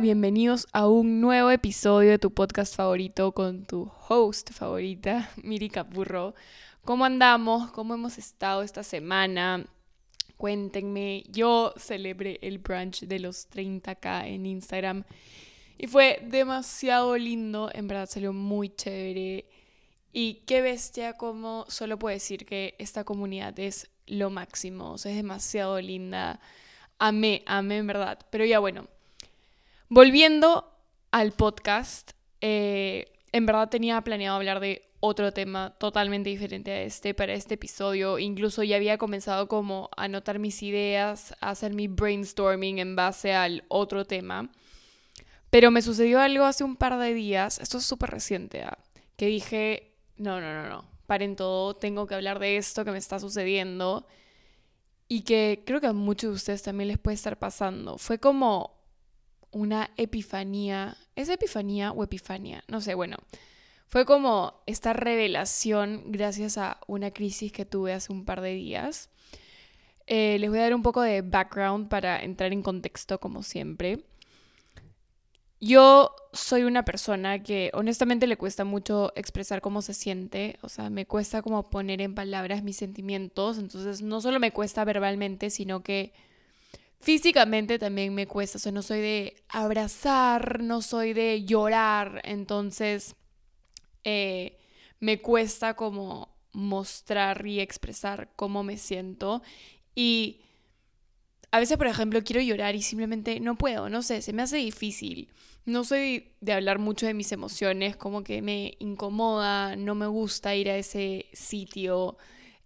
Bienvenidos a un nuevo episodio de tu podcast favorito con tu host favorita, Miri Capurro. ¿Cómo andamos? ¿Cómo hemos estado esta semana? Cuéntenme. Yo celebré el brunch de los 30k en Instagram y fue demasiado lindo. En verdad salió muy chévere. Y qué bestia, como solo puedo decir que esta comunidad es lo máximo. O sea, es demasiado linda. Amé, amé en verdad. Pero ya bueno, volviendo al podcast, eh, en verdad tenía planeado hablar de otro tema totalmente diferente a este para este episodio. Incluso ya había comenzado como a anotar mis ideas, a hacer mi brainstorming en base al otro tema. Pero me sucedió algo hace un par de días, esto es súper reciente, ¿ah? que dije, no, no, no, no, paren todo, tengo que hablar de esto que me está sucediendo y que creo que a muchos de ustedes también les puede estar pasando. Fue como una epifanía. ¿Es epifanía o epifania? No sé, bueno. Fue como esta revelación gracias a una crisis que tuve hace un par de días. Eh, les voy a dar un poco de background para entrar en contexto como siempre. Yo soy una persona que honestamente le cuesta mucho expresar cómo se siente, o sea, me cuesta como poner en palabras mis sentimientos, entonces no solo me cuesta verbalmente, sino que físicamente también me cuesta, o sea, no soy de abrazar, no soy de llorar, entonces eh, me cuesta como mostrar y expresar cómo me siento y a veces, por ejemplo, quiero llorar y simplemente no puedo, no sé, se me hace difícil. No soy de hablar mucho de mis emociones, como que me incomoda, no me gusta ir a ese sitio.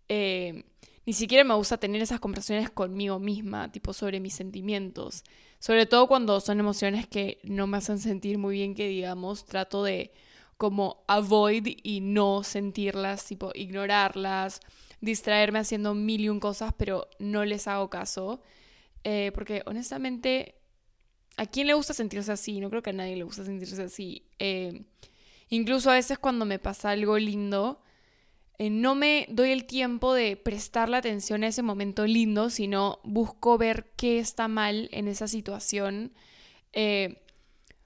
Eh, ni siquiera me gusta tener esas conversaciones conmigo misma, tipo sobre mis sentimientos. Sobre todo cuando son emociones que no me hacen sentir muy bien, que digamos, trato de como avoid y no sentirlas, tipo ignorarlas, distraerme haciendo mil y un cosas, pero no les hago caso. Eh, porque honestamente, ¿a quién le gusta sentirse así? No creo que a nadie le gusta sentirse así. Eh, incluso a veces cuando me pasa algo lindo, eh, no me doy el tiempo de prestar la atención a ese momento lindo, sino busco ver qué está mal en esa situación.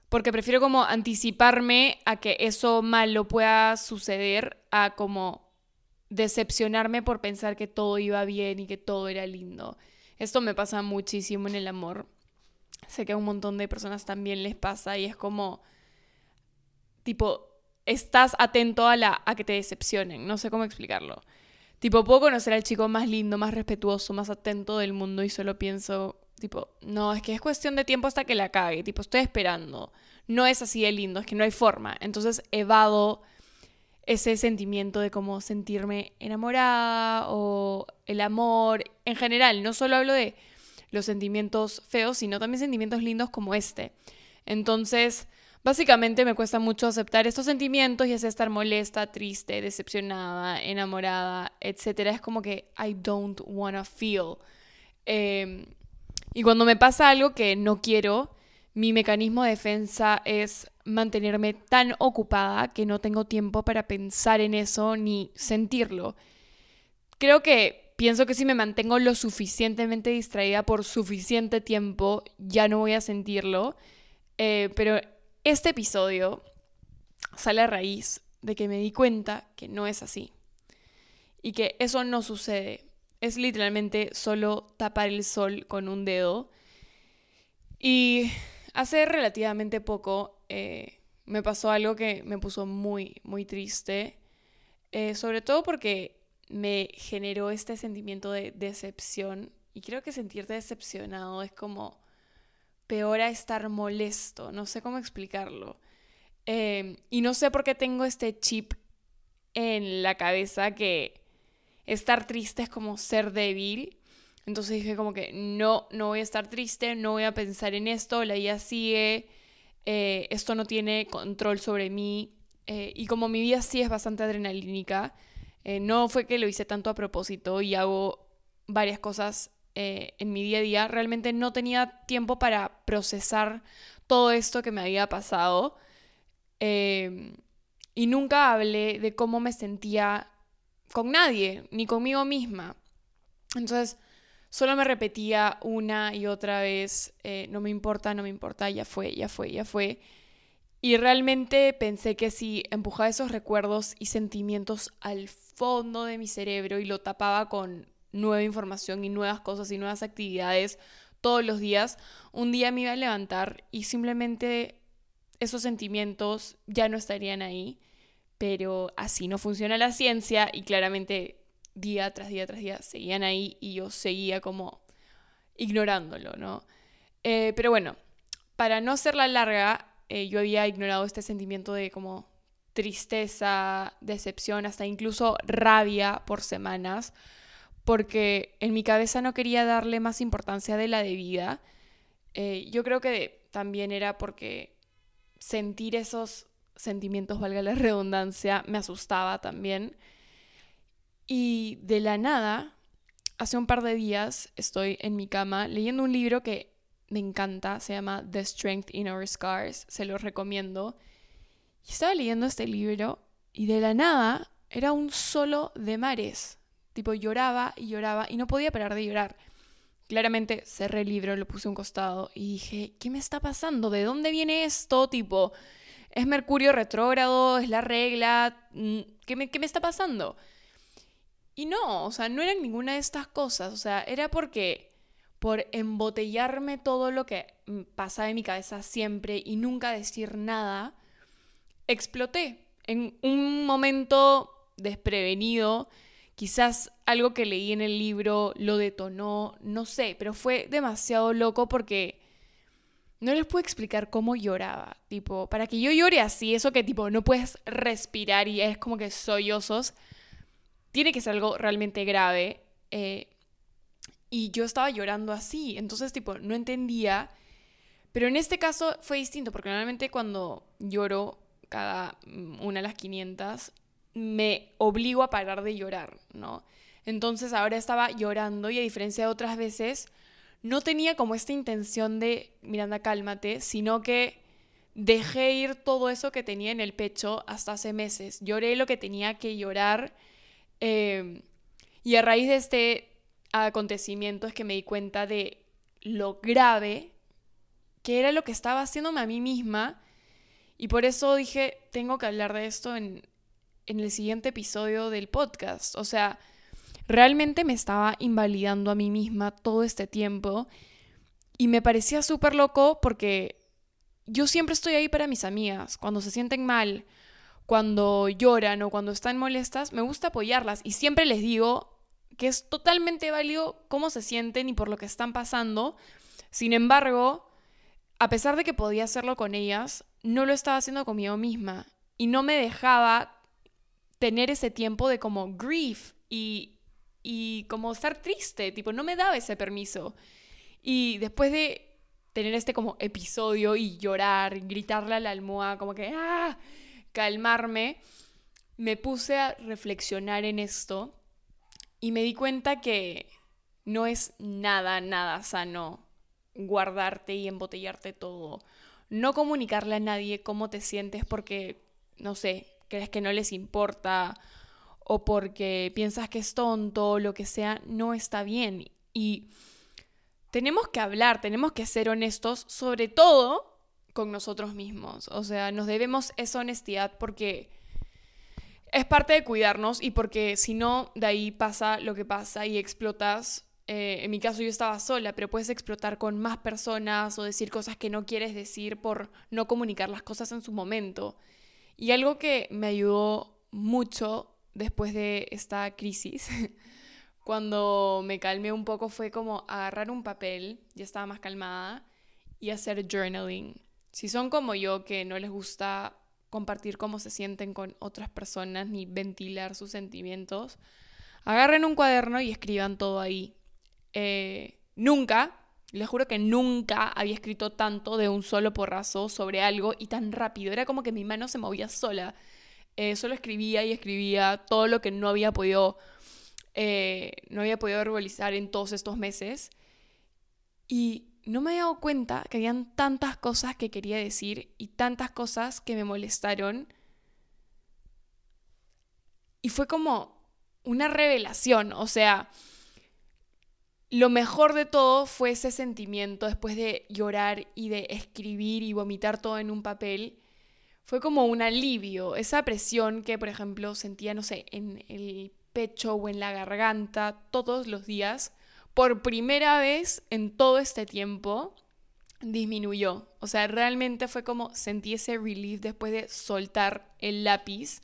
porque prefiero como anticiparme a que eso malo pueda suceder a como decepcionarme por pensar que todo iba bien y que todo era lindo. Esto me pasa muchísimo en el amor. Sé que a un montón de personas también les pasa y es como, tipo, estás atento a, la, a que te decepcionen. No sé cómo explicarlo. Tipo, puedo conocer al chico más lindo, más respetuoso, más atento del mundo y solo pienso, tipo, no, es que es cuestión de tiempo hasta que la cague. Tipo, estoy esperando. No es así de lindo, es que no hay forma. Entonces evado ese sentimiento de cómo sentirme enamorada o el amor en general. No solo hablo de los sentimientos feos, sino también sentimientos lindos como este. Entonces, básicamente me cuesta mucho aceptar estos sentimientos, ya sea estar molesta, triste, decepcionada, enamorada, etc. Es como que I don't wanna feel. Em, y cuando me pasa algo que no quiero, mi mecanismo de defensa es mantenerme tan ocupada que no tengo tiempo para pensar en eso ni sentirlo. Creo que pienso que si me mantengo lo suficientemente distraída por suficiente tiempo, ya no voy a sentirlo. Eh, pero este episodio sale a raíz de que me di cuenta que no es así. Y que eso no sucede. Es literalmente solo tapar el sol con un dedo. Y Hace relativamente poco eh, me pasó algo que me puso muy, muy triste, eh, sobre todo porque me generó este sentimiento de decepción y creo que sentirte decepcionado es como peor a estar molesto, no sé cómo explicarlo. Em, y no sé por qué tengo este chip en la cabeza que estar triste es como ser débil entonces dije como que no, no voy a estar triste, no voy a pensar en esto, la vida sigue, eh, esto no tiene control sobre mí. Eh, y como mi vida sí es bastante adrenalínica, eh, no fue que lo hice tanto a propósito y hago varias cosas en mi día a día, realmente no tenía tiempo para procesar todo esto que me había pasado. y nunca hablé de cómo me sentía con nadie, ni conmigo misma. Entonces, solo me repetía una y otra vez, eh, no me importa, no me importa, ya fue, ya fue, ya fue. Y realmente pensé que si empujaba esos recuerdos y sentimientos al fondo de mi cerebro y lo tapaba con nueva información y nuevas cosas y nuevas actividades todos los días, un día me iba a levantar y simplemente esos sentimientos ya no estarían ahí. Pero así no funciona la ciencia y claramente día tras día tras día seguían ahí y yo seguía como ignorándolo, ¿no? Eh, pero bueno, para no la larga, eh, yo había ignorado este sentimiento de como tristeza, decepción, hasta incluso rabia por semanas, porque en mi cabeza no quería darle más importancia de la debida. Eh, yo creo que también era porque sentir esos sentimientos, valga la redundancia, me asustaba también. Y de la nada, hace un par de días estoy en mi cama leyendo un libro que me encanta, se llama The Strength in Our Scars, se lo recomiendo. Y estaba leyendo este libro y de la nada era un solo de mares. Tipo lloraba y lloraba y no podía parar de llorar. Claramente cerré el libro, lo puse a un costado y dije, ¿qué me está pasando? ¿De dónde viene esto? Tipo, ¿es Mercurio retrógrado? ¿Es la regla? Mm, ¿Qué me, qué me está pasando? Y no, o sea, no era ninguna de estas cosas, o sea, era porque por embotellarme todo lo que pasaba en mi cabeza siempre y nunca decir nada, exploté en un momento desprevenido, quizás algo que leí en el libro lo detonó, no sé, pero fue demasiado loco porque no les puedo explicar cómo lloraba, tipo, para que yo llore así, eso que tipo no puedes respirar y es como que sollozos tiene que ser algo realmente grave. Eh, y yo estaba llorando así, entonces tipo, no entendía. Pero en este caso fue distinto, porque normalmente cuando lloro cada una de las 500, me obligo a parar de llorar, ¿no? Entonces ahora estaba llorando y a diferencia de otras veces, no tenía como esta intención de, Miranda, cálmate, sino que dejé ir todo eso que tenía en el pecho hasta hace meses. Lloré lo que tenía que llorar Em, y a raíz de este acontecimiento es que me di cuenta de lo grave que era lo que estaba haciéndome a mí misma. Y por eso dije, tengo que hablar de esto en, en el siguiente episodio del podcast. O sea, realmente me estaba invalidando a mí misma todo este tiempo. Y me parecía súper loco porque yo siempre estoy ahí para mis amigas. Cuando se sienten mal, cuando lloran o cuando están molestas, me gusta apoyarlas y siempre les digo que es totalmente válido cómo se sienten y por lo que están pasando. Sin embargo, a pesar de que podía hacerlo con ellas, no lo estaba haciendo conmigo misma y no me dejaba tener ese tiempo de como grief y, y como estar triste, tipo, no me daba ese permiso. Y después de tener este como episodio y llorar, gritarle a la almohada, como que, ah, calmarme, me puse a reflexionar en esto y me di cuenta que no es nada, nada sano guardarte y embotellarte todo. No comunicarle a nadie cómo te sientes porque, no sé, crees que no les importa o porque piensas que es tonto o lo que sea, no está bien. Y tenemos que hablar, tenemos que ser honestos, sobre todo con nosotros mismos. O sea, nos debemos esa honestidad porque es parte de cuidarnos y porque si no, de ahí pasa lo que pasa y explotas. Eh, en mi caso yo estaba sola, pero puedes explotar con más personas o decir cosas que no quieres decir por no comunicar las cosas en su momento. Y algo que me ayudó mucho después de esta crisis, cuando me calmé un poco, fue como agarrar un papel, ya estaba más calmada, y hacer journaling. Si son como yo, que no les gusta compartir cómo se sienten con otras personas ni ventilar sus sentimientos, agarren un cuaderno y escriban todo ahí. Eh, nunca, les juro que nunca había escrito tanto de un solo porrazo sobre algo y tan rápido. Era como que mi mano se movía sola. Eh, solo escribía y escribía todo lo que no había podido, eh, no había podido verbalizar en todos estos meses. Y no me había dado cuenta que habían tantas cosas que quería decir y tantas cosas que me molestaron. Y fue como una revelación, o sea, lo mejor de todo fue ese sentimiento después de llorar y de escribir y vomitar todo en un papel. Fue como un alivio, esa presión que, por ejemplo, sentía, no sé, en el pecho o en la garganta todos los días, por primera vez en todo este tiempo, disminuyó. O sea, realmente fue como sentí ese relief después de soltar el lápiz.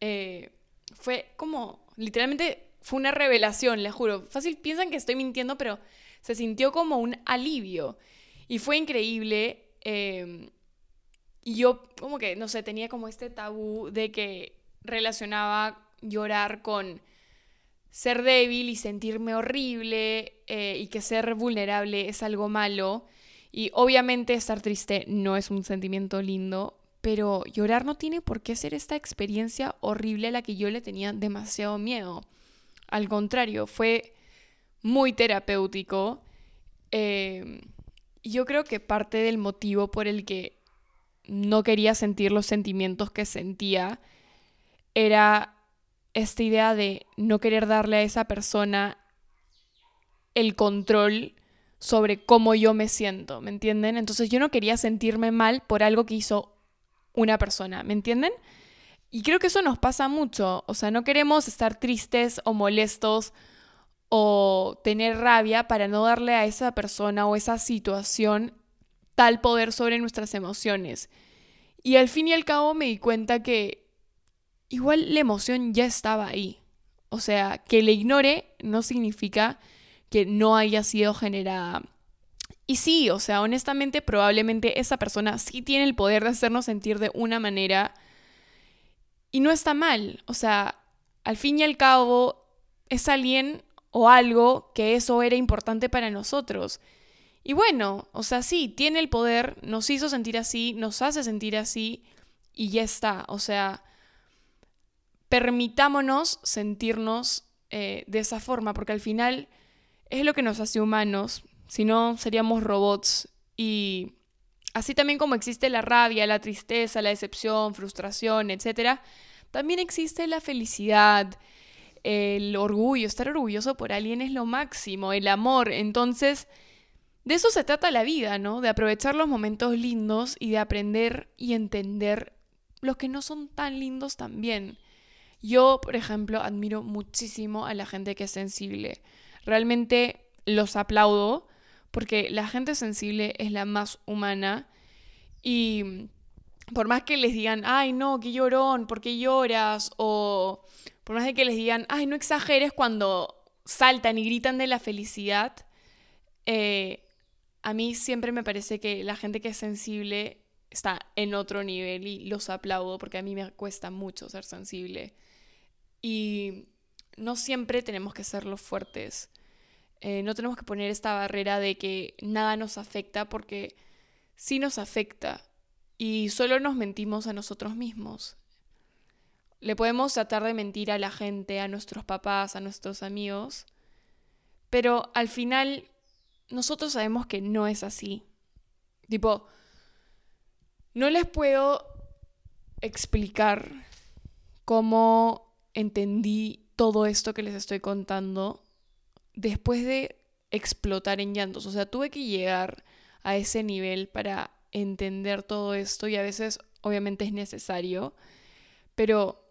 Eh, fue como, literalmente, fue una revelación, les juro. Fácil, piensan que estoy mintiendo, pero se sintió como un alivio. Y fue increíble. Em, y yo como que, no sé, tenía como este tabú de que relacionaba llorar con ser débil y sentirme horrible eh, y que ser vulnerable es algo malo. Y obviamente estar triste no es un sentimiento lindo, pero llorar no tiene por qué ser esta experiencia horrible a la que yo le tenía demasiado miedo. Al contrario, fue muy terapéutico. Eh, yo creo que parte del motivo por el que no quería sentir los sentimientos que sentía era esta idea de no querer darle a esa persona el control sobre cómo yo me siento, ¿me entienden? Entonces yo no quería sentirme mal por algo que hizo una persona, ¿me entienden? Y creo que eso nos pasa mucho, o sea, no queremos estar tristes o molestos o tener rabia para no darle a esa persona o esa situación tal poder sobre nuestras emociones. Y al fin y al cabo me di cuenta que igual la emoción ya estaba ahí. O sea, que le ignore no significa que no haya sido generada. Y sí, o sea, honestamente probablemente esa persona sí tiene el poder de hacernos sentir de una manera y no está mal. O sea, al fin y al cabo es alguien o algo que eso era importante para nosotros. Y bueno, o sea, sí, tiene el poder, nos hizo sentir así, nos hace sentir así y ya está. O sea, permitámonos sentirnos eh, de esa forma, porque al final es lo que nos hace humanos, si no seríamos robots. Y así también como existe la rabia, la tristeza, la decepción, frustración, etc., también existe la felicidad, el orgullo, estar orgulloso por alguien es lo máximo, el amor. Entonces, de eso se trata la vida, ¿no? De aprovechar los momentos lindos y de aprender y entender los que no son tan lindos también. Yo, por ejemplo, admiro muchísimo a la gente que es sensible. Realmente los aplaudo porque la gente sensible es la más humana y por más que les digan, ay no, qué llorón, ¿por qué lloras? O por más de que les digan, ay no exageres cuando saltan y gritan de la felicidad, eh, a mí siempre me parece que la gente que es sensible está en otro nivel y los aplaudo porque a mí me cuesta mucho ser sensible. Y no siempre tenemos que ser los fuertes. Eh, no tenemos que poner esta barrera de que nada nos afecta porque sí nos afecta y solo nos mentimos a nosotros mismos. Le podemos tratar de mentir a la gente, a nuestros papás, a nuestros amigos, pero al final nosotros sabemos que no es así. Tipo, no les puedo explicar cómo entendí todo esto que les estoy contando después de explotar en llantos. O sea, tuve que llegar a ese nivel para entender todo esto y a veces obviamente es necesario, pero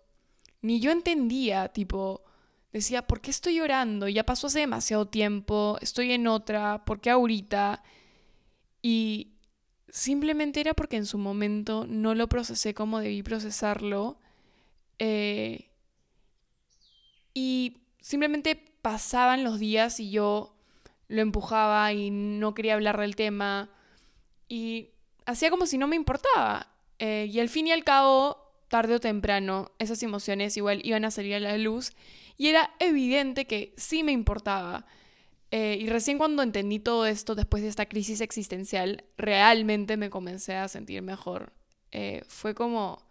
ni yo entendía, tipo, decía, ¿por qué estoy llorando? Ya pasó hace demasiado tiempo, estoy en otra, ¿por qué ahorita? Y simplemente era porque en su momento no lo procesé como debí procesarlo. Eh, y simplemente pasaban los días y yo lo empujaba y no quería hablar del tema y hacía como si no me importaba. Eh, y al fin y al cabo, tarde o temprano, esas emociones igual iban a salir a la luz y era evidente que sí me importaba. Eh, y recién cuando entendí todo esto, después de esta crisis existencial, realmente me comencé a sentir mejor. Eh, fue como,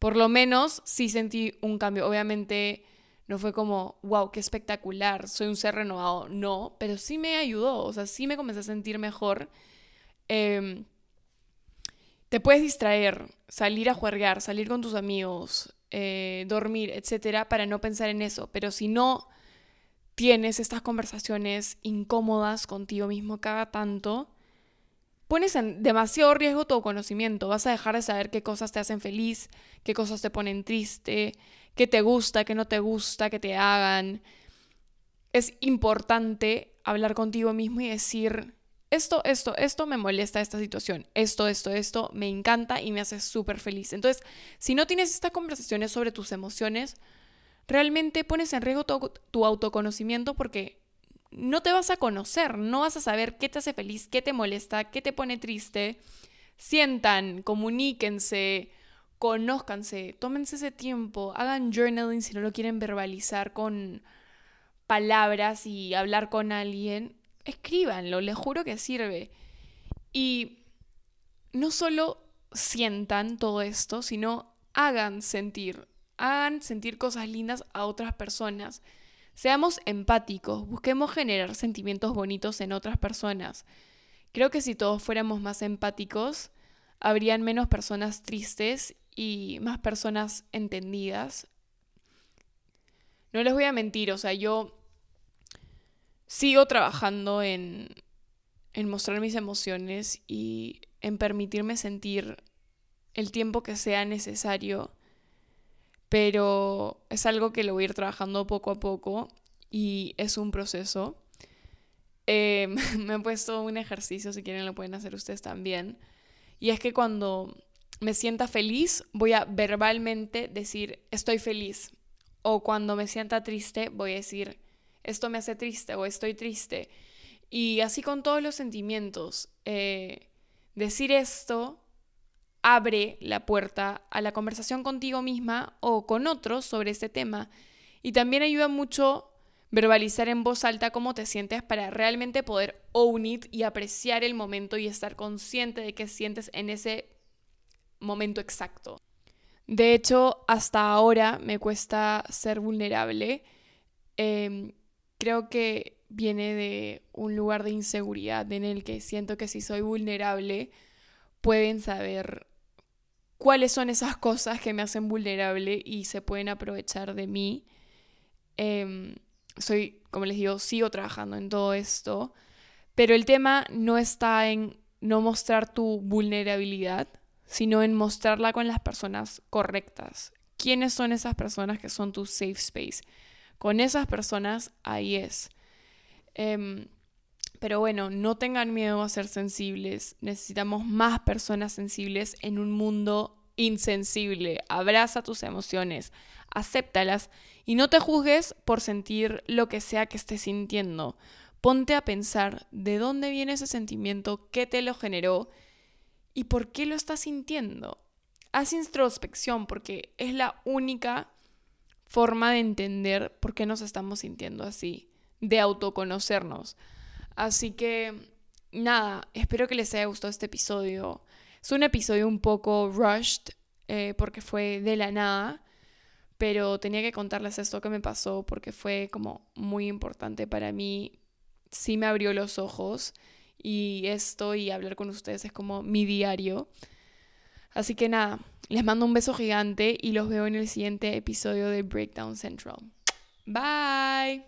por lo menos sí sentí un cambio. Obviamente no fue como, wow, qué espectacular, soy un ser renovado. No, pero sí me ayudó, o sea, sí me comencé a sentir mejor. Em, te puedes distraer, salir a jugar, salir con tus amigos, eh, dormir, etcétera, para no pensar en eso. Pero si no tienes estas conversaciones incómodas contigo mismo cada tanto, pones en demasiado riesgo tu conocimiento. Vas a dejar de saber qué cosas te hacen feliz, qué cosas te ponen triste, qué te gusta, qué no te gusta, qué te hagan. Es importante hablar contigo mismo y decir, esto, esto, esto me molesta esta situación, esto, esto, esto me encanta y me hace súper feliz. Entonces, si no tienes estas conversaciones sobre tus emociones, realmente pones en riesgo tu, autoconocimiento porque no te vas a conocer, no vas a saber qué te hace feliz, qué te molesta, qué te pone triste. Sientan, comuníquense, conózcanse, tómense ese tiempo, hagan journaling si no lo quieren verbalizar con palabras y hablar con alguien, escríbanlo, les juro que sirve. Y no solo sientan todo esto, sino hagan sentir hagan sentir cosas lindas a otras personas. Seamos empáticos, busquemos generar sentimientos bonitos en otras personas. Creo que si todos fuéramos más empáticos, habrían menos personas tristes y más personas entendidas. No les voy a mentir, o sea, yo sigo trabajando en, en mostrar mis emociones y en permitirme sentir el tiempo que sea necesario pero es algo que lo voy a ir trabajando poco a poco y es un proceso. Eh, me he puesto un ejercicio, si quieren lo pueden hacer ustedes también, y es que cuando me sienta feliz voy a verbalmente decir estoy feliz, o cuando me sienta triste voy a decir esto me hace triste o estoy triste. Y así con todos los sentimientos. Eh, decir esto abre la puerta a la conversación contigo misma o con otros sobre este tema. Y también ayuda mucho verbalizar en voz alta cómo te sientes para realmente poder own it y apreciar el momento y estar consciente de qué sientes en ese momento exacto. De hecho, hasta ahora me cuesta ser vulnerable. Em, creo que viene de un lugar de inseguridad en el que siento que si soy vulnerable pueden saber cuáles son esas cosas que me hacen vulnerable y se pueden aprovechar de mí. Em, soy, como les digo, sigo trabajando en todo esto, pero el tema no está en no mostrar tu vulnerabilidad, sino en mostrarla con las personas correctas. ¿Quiénes son esas personas que son tu safe space? Con esas personas ahí es. Em, pero bueno, no tengan miedo a ser sensibles. Necesitamos más personas sensibles en un mundo insensible. Abraza tus emociones, acéptalas y no te juzgues por sentir lo que sea que estés sintiendo. Ponte a pensar de dónde viene ese sentimiento, qué te lo generó y por qué lo estás sintiendo. Haz introspección porque es la única forma de entender por qué nos estamos sintiendo así, de autoconocernos. Así que, nada, espero que les haya gustado este episodio. Es un episodio un poco rushed eh, porque fue de la nada, pero tenía que contarles esto que me pasó porque fue como muy importante para mí. Sí me abrió los ojos y esto y hablar con ustedes es como mi diario. Así que nada, les mando un beso gigante y los veo en el siguiente episodio de Breakdown Central. Bye.